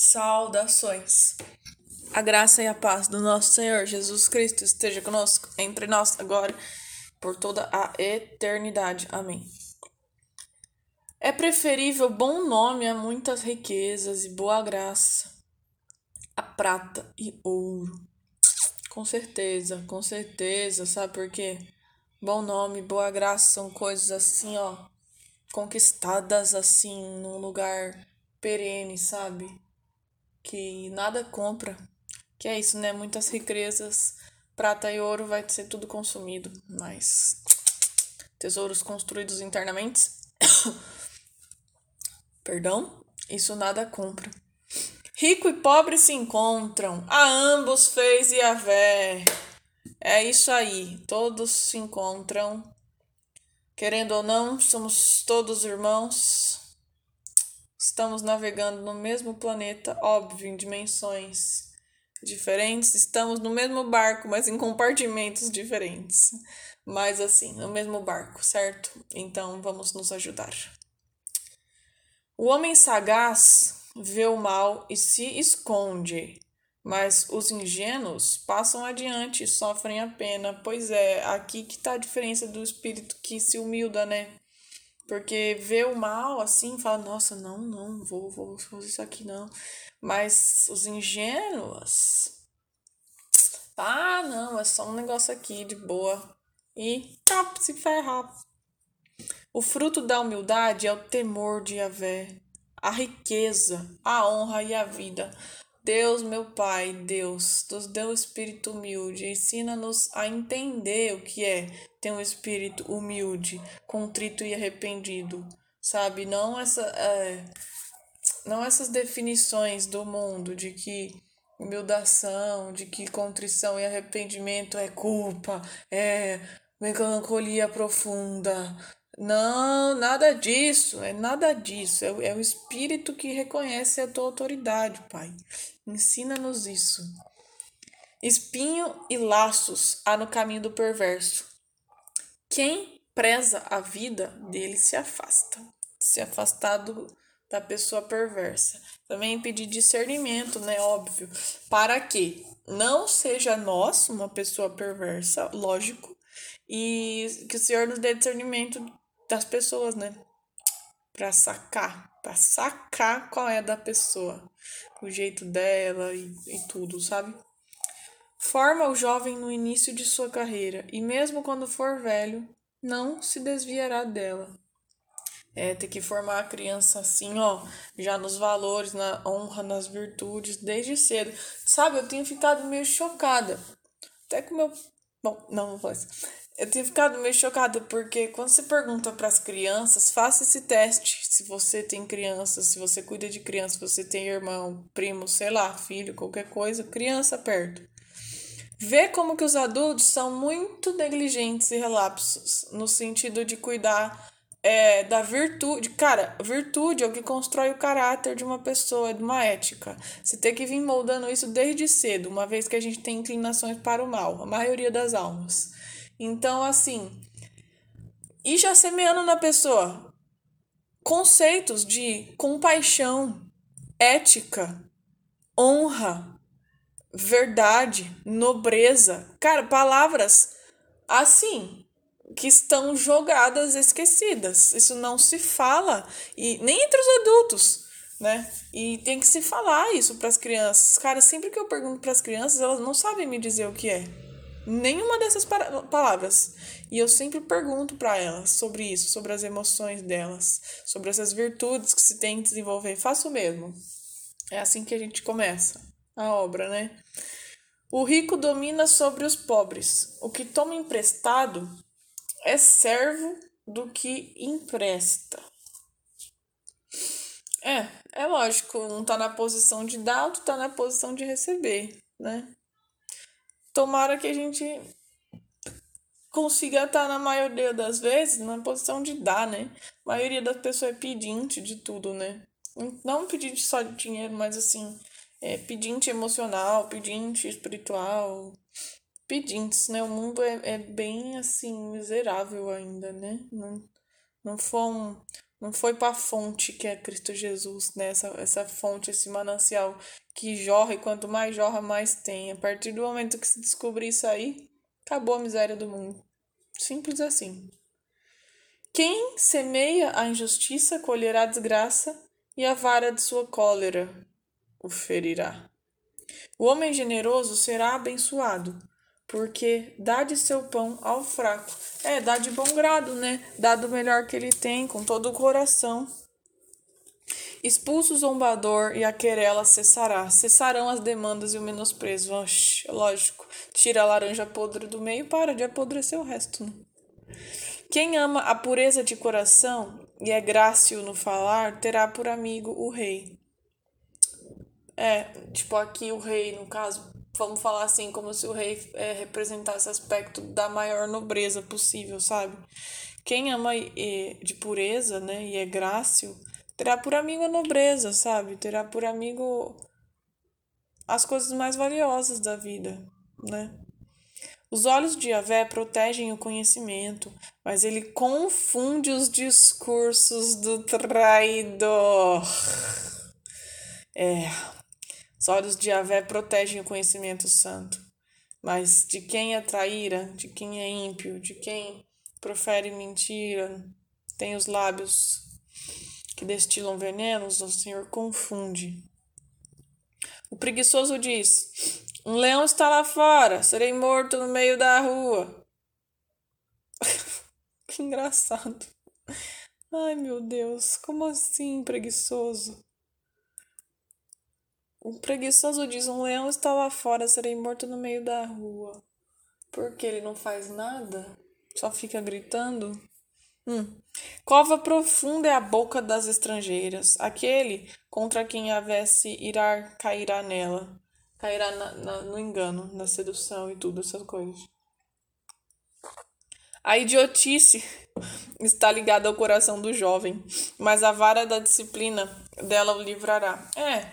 Saudações. A graça e a paz do nosso Senhor Jesus Cristo esteja conosco, entre nós agora, por toda a eternidade. Amém. É preferível bom nome a muitas riquezas e boa graça, a prata e ouro. Com certeza, com certeza, sabe por quê? Bom nome, boa graça são coisas assim, ó, conquistadas assim num lugar perene, sabe? Que nada compra. Que é isso, né? Muitas riquezas, prata e ouro vai ser tudo consumido, mas tesouros construídos internamente, perdão, isso nada compra. Rico e pobre se encontram, a ambos fez Yahvé. É isso aí, todos se encontram. Querendo ou não, somos todos irmãos. Estamos navegando no mesmo planeta, óbvio, em dimensões diferentes. Estamos no mesmo barco, mas em compartimentos diferentes. Mas assim, no mesmo barco, certo? Então vamos nos ajudar. O homem sagaz vê o mal e se esconde, mas os ingênuos passam adiante e sofrem a pena. Pois é, aqui que está a diferença do espírito que se humilda, né? Porque vê o mal assim, fala, nossa, não, não, vou, vou fazer isso aqui não. Mas os ingênuos, ah, não, é só um negócio aqui de boa. E top, se ferrar. O fruto da humildade é o temor de Yahvé, a riqueza, a honra e a vida. Deus, meu Pai, Deus, nos deu um espírito humilde, ensina-nos a entender o que é ter um espírito humilde, contrito e arrependido, sabe? Não essa, é, não essas definições do mundo de que humildação, de que contrição e arrependimento é culpa, é melancolia profunda, não, nada disso, é nada disso. É, é o Espírito que reconhece a tua autoridade, Pai. Ensina-nos isso. Espinho e laços há no caminho do perverso. Quem preza a vida dele se afasta. Se afastar do, da pessoa perversa. Também pedir discernimento, né? Óbvio. Para que não seja nós uma pessoa perversa, lógico, e que o Senhor nos dê discernimento das pessoas, né? Pra sacar, pra sacar qual é da pessoa, o jeito dela e, e tudo, sabe? Forma o jovem no início de sua carreira e, mesmo quando for velho, não se desviará dela. É, ter que formar a criança assim, ó, já nos valores, na honra, nas virtudes, desde cedo. Sabe, eu tenho ficado meio chocada. Até com meu. Bom, não, não posso. Eu tenho ficado meio chocada porque quando você pergunta para as crianças, faça esse teste. Se você tem criança, se você cuida de criança, se você tem irmão, primo, sei lá, filho, qualquer coisa, criança perto. Vê como que os adultos são muito negligentes e relapsos no sentido de cuidar é, da virtude. Cara, virtude é o que constrói o caráter de uma pessoa, de uma ética. Você tem que vir moldando isso desde cedo, uma vez que a gente tem inclinações para o mal, a maioria das almas. Então, assim, e já semeando na pessoa conceitos de compaixão, ética, honra, verdade, nobreza. Cara, palavras assim que estão jogadas, esquecidas. Isso não se fala e nem entre os adultos, né? E tem que se falar isso para as crianças. Cara, sempre que eu pergunto para as crianças, elas não sabem me dizer o que é nenhuma dessas palavras. E eu sempre pergunto para elas sobre isso, sobre as emoções delas, sobre essas virtudes que se tem que desenvolver. Faço o mesmo. É assim que a gente começa a obra, né? O rico domina sobre os pobres. O que toma emprestado é servo do que empresta. É, é lógico, um tá na posição de dar, outro tá na posição de receber, né? Tomara que a gente consiga estar, na maioria das vezes, na posição de dar, né? A maioria das pessoas é pedinte de tudo, né? Não pedinte só de dinheiro, mas assim, é pedinte emocional, pedinte espiritual, pedintes, né? O mundo é, é bem, assim, miserável ainda, né? Não, não foi um, Não foi para a fonte que é Cristo Jesus, né? Essa, essa fonte, esse manancial que jorra e quanto mais jorra, mais tem. A partir do momento que se descobrir isso aí, acabou a miséria do mundo. Simples assim. Quem semeia a injustiça colherá a desgraça, e a vara de sua cólera o ferirá. O homem generoso será abençoado, porque dá de seu pão ao fraco. É, dá de bom grado, né? Dá do melhor que ele tem, com todo o coração. Expulso o zombador e a querela cessará. Cessarão as demandas e o menosprezo. Oxe, lógico. Tira a laranja podre do meio e para de apodrecer o resto. Né? Quem ama a pureza de coração e é grácil no falar, terá por amigo o rei. É, tipo aqui o rei, no caso, vamos falar assim, como se o rei é, representasse aspecto da maior nobreza possível, sabe? Quem ama e, de pureza, né, e é grácil, terá por amigo a nobreza, sabe? Terá por amigo as coisas mais valiosas da vida, né? Os olhos de Yahvé protegem o conhecimento, mas ele confunde os discursos do traidor. É, os olhos de Yahvé protegem o conhecimento santo, mas de quem é traíra, de quem é ímpio, de quem profere mentira, tem os lábios que destilam venenos, o Senhor confunde. O preguiçoso diz: Um leão está lá fora, serei morto no meio da rua. que engraçado. Ai meu Deus, como assim, preguiçoso? O preguiçoso diz: Um leão está lá fora, serei morto no meio da rua. Porque ele não faz nada? Só fica gritando? Hum. Cova profunda é a boca das estrangeiras. Aquele contra quem houvesse irá cairá nela. Cairá na, na, no engano, na sedução e tudo, essas coisas. A idiotice está ligada ao coração do jovem, mas a vara da disciplina dela o livrará. É,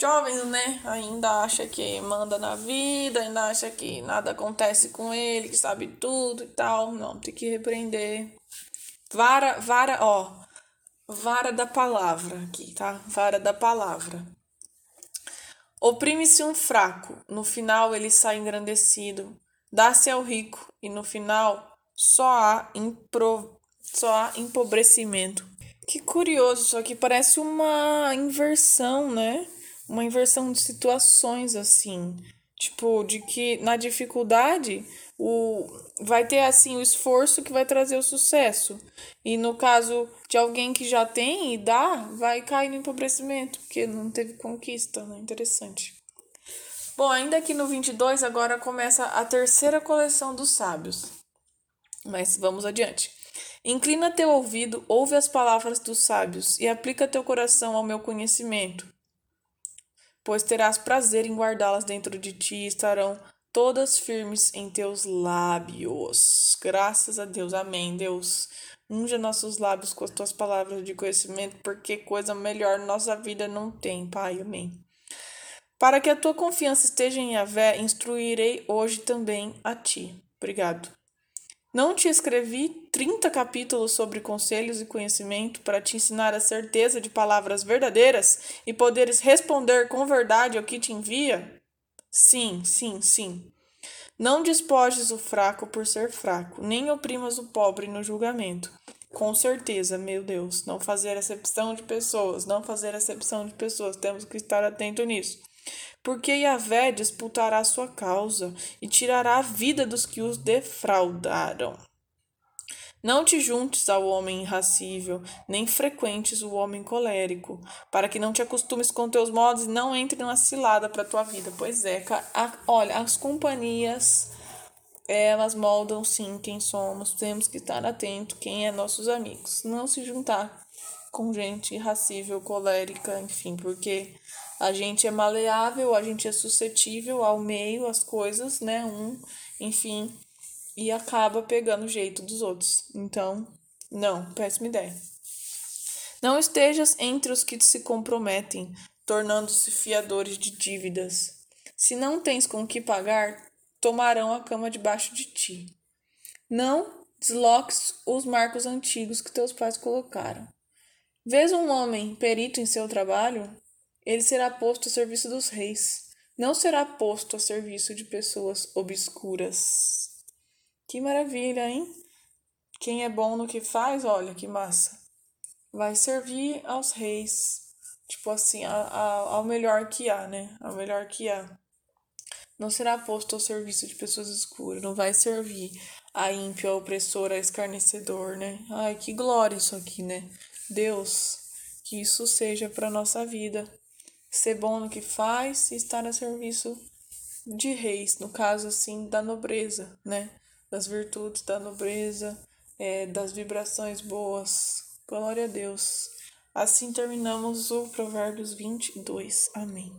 jovens, né, ainda acha que manda na vida, ainda acha que nada acontece com ele, que sabe tudo e tal. Não, tem que repreender. Vara, vara, ó, vara da palavra aqui, tá? Vara da palavra. Oprime-se um fraco, no final ele sai engrandecido. Dá-se ao rico, e no final só há, impro... só há empobrecimento. Que curioso, isso aqui parece uma inversão, né? Uma inversão de situações assim. Tipo, de que na dificuldade o vai ter assim o esforço que vai trazer o sucesso. E no caso de alguém que já tem e dá, vai cair no empobrecimento, porque não teve conquista, né? Interessante. Bom, ainda aqui no 22 agora começa a terceira coleção dos sábios. Mas vamos adiante. Inclina teu ouvido, ouve as palavras dos sábios e aplica teu coração ao meu conhecimento. Pois terás prazer em guardá-las dentro de ti e estarão todas firmes em teus lábios. Graças a Deus. Amém, Deus. Unja nossos lábios com as tuas palavras de conhecimento, porque coisa melhor nossa vida não tem, Pai. Amém. Para que a tua confiança esteja em Yahvé, instruirei hoje também a ti. Obrigado. Não te escrevi 30 capítulos sobre conselhos e conhecimento para te ensinar a certeza de palavras verdadeiras e poderes responder com verdade ao que te envia? Sim, sim, sim. Não despojes o fraco por ser fraco, nem oprimas o pobre no julgamento. Com certeza, meu Deus, não fazer acepção de pessoas, não fazer acepção de pessoas, temos que estar atento nisso. Porque Yahvé disputará sua causa e tirará a vida dos que os defraudaram. Não te juntes ao homem irracível, nem frequentes o homem colérico, para que não te acostumes com teus modos e não entre numa cilada para tua vida. Pois é, a, olha, as companhias, elas moldam sim quem somos, temos que estar atento quem é nossos amigos. Não se juntar com gente irracível, colérica, enfim, porque a gente é maleável, a gente é suscetível ao meio, às coisas, né? Um, enfim, e acaba pegando o jeito dos outros. Então, não, péssima ideia. Não estejas entre os que se comprometem, tornando-se fiadores de dívidas. Se não tens com que pagar, tomarão a cama debaixo de ti. Não desloques os marcos antigos que teus pais colocaram. Vês um homem perito em seu trabalho, ele será posto a serviço dos reis, não será posto a serviço de pessoas obscuras. Que maravilha, hein? Quem é bom no que faz, olha que massa. Vai servir aos reis, tipo assim, a, a, ao melhor que há, né? Ao melhor que há. Não será posto ao serviço de pessoas escuras, não vai servir a ímpio, a opressor, a escarnecedor, né? Ai, que glória isso aqui, né? Deus, que isso seja para nossa vida. Ser bom no que faz e estar a serviço de reis, no caso assim, da nobreza, né? Das virtudes da nobreza, é, das vibrações boas. Glória a Deus. Assim terminamos o Provérbios 22. Amém.